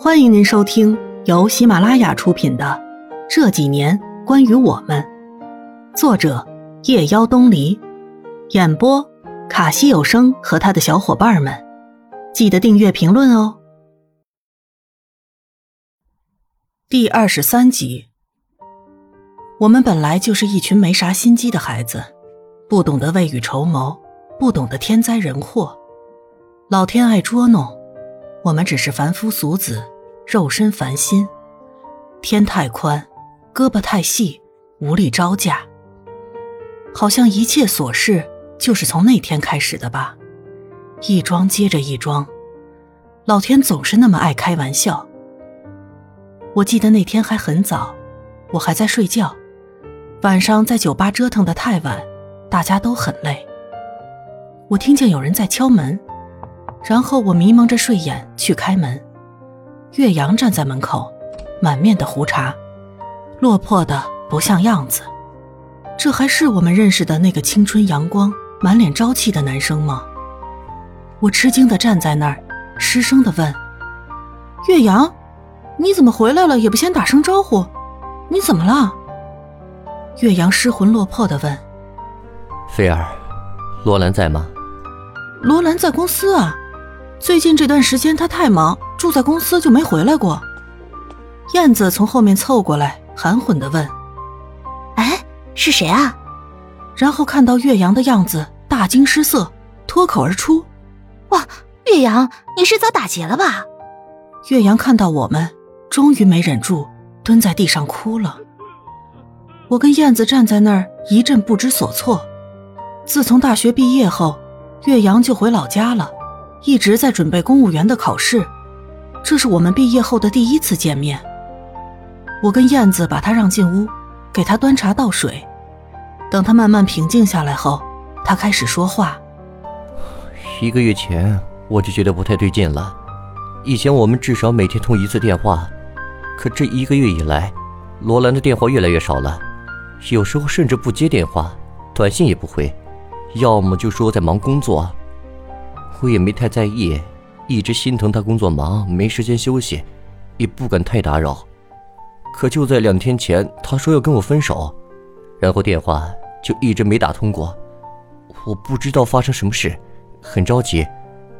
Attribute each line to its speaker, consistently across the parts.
Speaker 1: 欢迎您收听由喜马拉雅出品的《这几年关于我们》，作者夜妖东篱，演播卡西有声和他的小伙伴们。记得订阅、评论哦。第二十三集，我们本来就是一群没啥心机的孩子，不懂得未雨绸缪，不懂得天灾人祸，老天爱捉弄。我们只是凡夫俗子，肉身凡心，天太宽，胳膊太细，无力招架。好像一切琐事就是从那天开始的吧，一桩接着一桩，老天总是那么爱开玩笑。我记得那天还很早，我还在睡觉，晚上在酒吧折腾的太晚，大家都很累。我听见有人在敲门。然后我迷蒙着睡眼去开门，岳阳站在门口，满面的胡茬，落魄的不像样子。这还是我们认识的那个青春阳光、满脸朝气的男生吗？我吃惊的站在那儿，失声的问：“岳阳，你怎么回来了也不先打声招呼？你怎么了？”岳阳失魂落魄的问：“
Speaker 2: 菲儿，罗兰在吗？”“
Speaker 1: 罗兰在公司啊。”最近这段时间他太忙，住在公司就没回来过。燕子从后面凑过来，含混的问：“
Speaker 3: 哎，是谁啊？”
Speaker 1: 然后看到岳阳的样子，大惊失色，脱口而出：“
Speaker 3: 哇，岳阳，你是遭打劫了吧？”
Speaker 1: 岳阳看到我们，终于没忍住，蹲在地上哭了。我跟燕子站在那儿一阵不知所措。自从大学毕业后，岳阳就回老家了。一直在准备公务员的考试，这是我们毕业后的第一次见面。我跟燕子把他让进屋，给他端茶倒水。等他慢慢平静下来后，他开始说话。
Speaker 2: 一个月前我就觉得不太对劲了，以前我们至少每天通一次电话，可这一个月以来，罗兰的电话越来越少了，有时候甚至不接电话，短信也不回，要么就说在忙工作。我也没太在意，一直心疼他工作忙没时间休息，也不敢太打扰。可就在两天前，他说要跟我分手，然后电话就一直没打通过。我不知道发生什么事，很着急，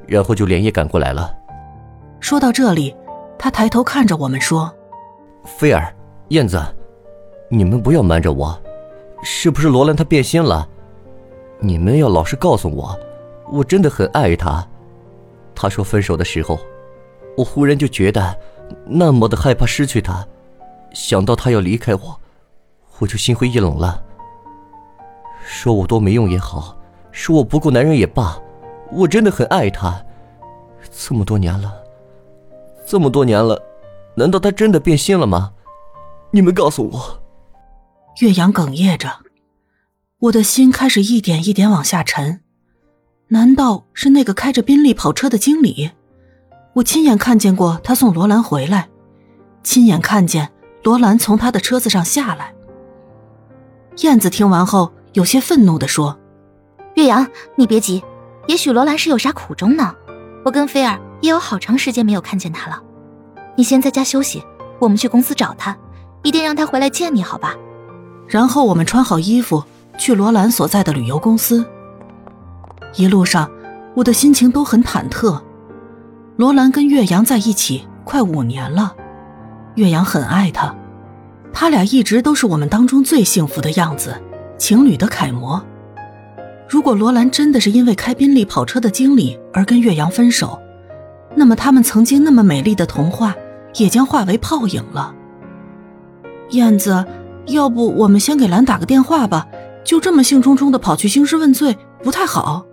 Speaker 2: 然后就连夜赶过来了。
Speaker 1: 说到这里，他抬头看着我们说：“
Speaker 2: 菲儿，燕子，你们不要瞒着我，是不是罗兰他变心了？你们要老实告诉我。”我真的很爱他。他说分手的时候，我忽然就觉得那么的害怕失去他，想到他要离开我，我就心灰意冷了。说我多没用也好，说我不够男人也罢，我真的很爱他。这么多年了，这么多年了，难道他真的变心了吗？你们告诉我。
Speaker 1: 岳阳哽咽着，我的心开始一点一点往下沉。难道是那个开着宾利跑车的经理？我亲眼看见过他送罗兰回来，亲眼看见罗兰从他的车子上下来。燕子听完后有些愤怒地说：“
Speaker 3: 岳阳，你别急，也许罗兰是有啥苦衷呢。我跟菲儿也有好长时间没有看见他了。你先在家休息，我们去公司找他，一定让他回来见你，好吧？”
Speaker 1: 然后我们穿好衣服去罗兰所在的旅游公司。一路上，我的心情都很忐忑。罗兰跟岳阳在一起快五年了，岳阳很爱她，他俩一直都是我们当中最幸福的样子，情侣的楷模。如果罗兰真的是因为开宾利跑车的经理而跟岳阳分手，那么他们曾经那么美丽的童话也将化为泡影了。燕子，要不我们先给兰打个电话吧？就这么兴冲冲的跑去兴师问罪，不太好。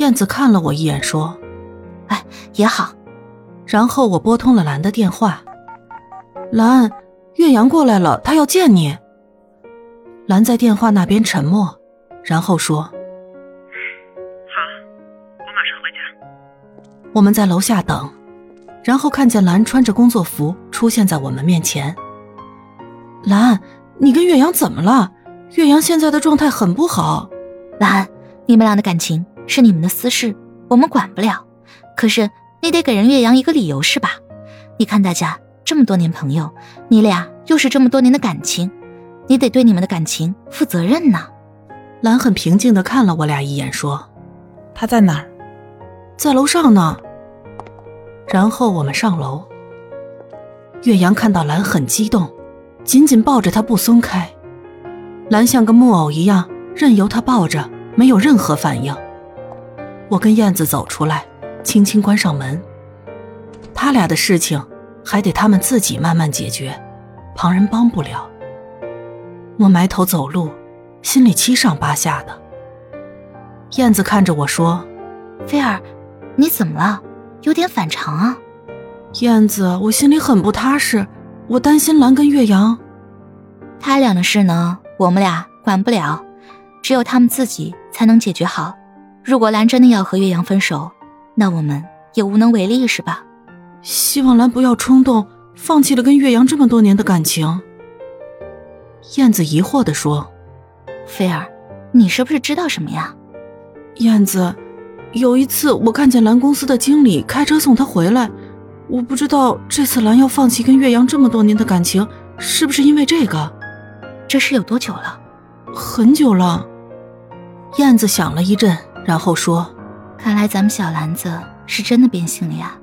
Speaker 1: 燕子看了我一眼，说：“
Speaker 3: 哎，也好。”
Speaker 1: 然后我拨通了兰的电话。兰，岳阳过来了，他要见你。兰在电话那边沉默，然后说：“
Speaker 4: 好，我马上回家。”
Speaker 1: 我们在楼下等，然后看见兰穿着工作服出现在我们面前。兰，你跟岳阳怎么了？岳阳现在的状态很不好。
Speaker 3: 兰，你们俩的感情。是你们的私事，我们管不了。可是你得给人岳阳一个理由，是吧？你看大家这么多年朋友，你俩又是这么多年的感情，你得对你们的感情负责任呐。
Speaker 1: 兰很平静的看了我俩一眼，说：“
Speaker 5: 他在哪儿？
Speaker 1: 在楼上呢。”然后我们上楼。岳阳看到兰很激动，紧紧抱着她不松开。兰像个木偶一样，任由他抱着，没有任何反应。我跟燕子走出来，轻轻关上门。他俩的事情还得他们自己慢慢解决，旁人帮不了。我埋头走路，心里七上八下的。燕子看着我说：“
Speaker 3: 菲儿，你怎么了？有点反常啊。”
Speaker 1: 燕子，我心里很不踏实，我担心兰跟岳阳。
Speaker 3: 他俩的事呢？我们俩管不了，只有他们自己才能解决好。如果兰真的要和岳阳分手，那我们也无能为力，是吧？
Speaker 1: 希望兰不要冲动，放弃了跟岳阳这么多年的感情。燕子疑惑地说：“
Speaker 3: 菲儿，你是不是知道什么呀？”
Speaker 1: 燕子，有一次我看见兰公司的经理开车送她回来，我不知道这次兰要放弃跟岳阳这么多年的感情，是不是因为这个？
Speaker 3: 这事有多久了？
Speaker 1: 很久了。燕子想了一阵，然后说：“
Speaker 3: 看来咱们小兰子是真的变心了呀。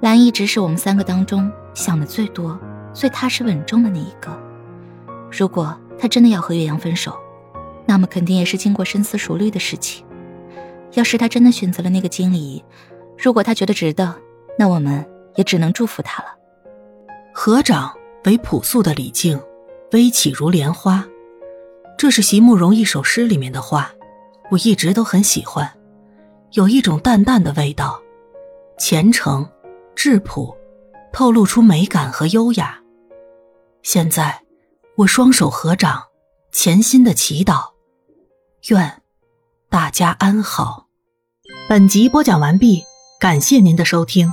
Speaker 3: 兰一直是我们三个当中想的最多、最踏实稳重的那一个。如果她真的要和岳阳分手，那么肯定也是经过深思熟虑的事情。要是她真的选择了那个经理，如果她觉得值得，那我们也只能祝福她了。”
Speaker 1: 合掌为朴素的礼敬。微起如莲花，这是席慕容一首诗里面的话，我一直都很喜欢，有一种淡淡的味道，虔诚、质朴，透露出美感和优雅。现在，我双手合掌，潜心的祈祷，愿大家安好。本集播讲完毕，感谢您的收听。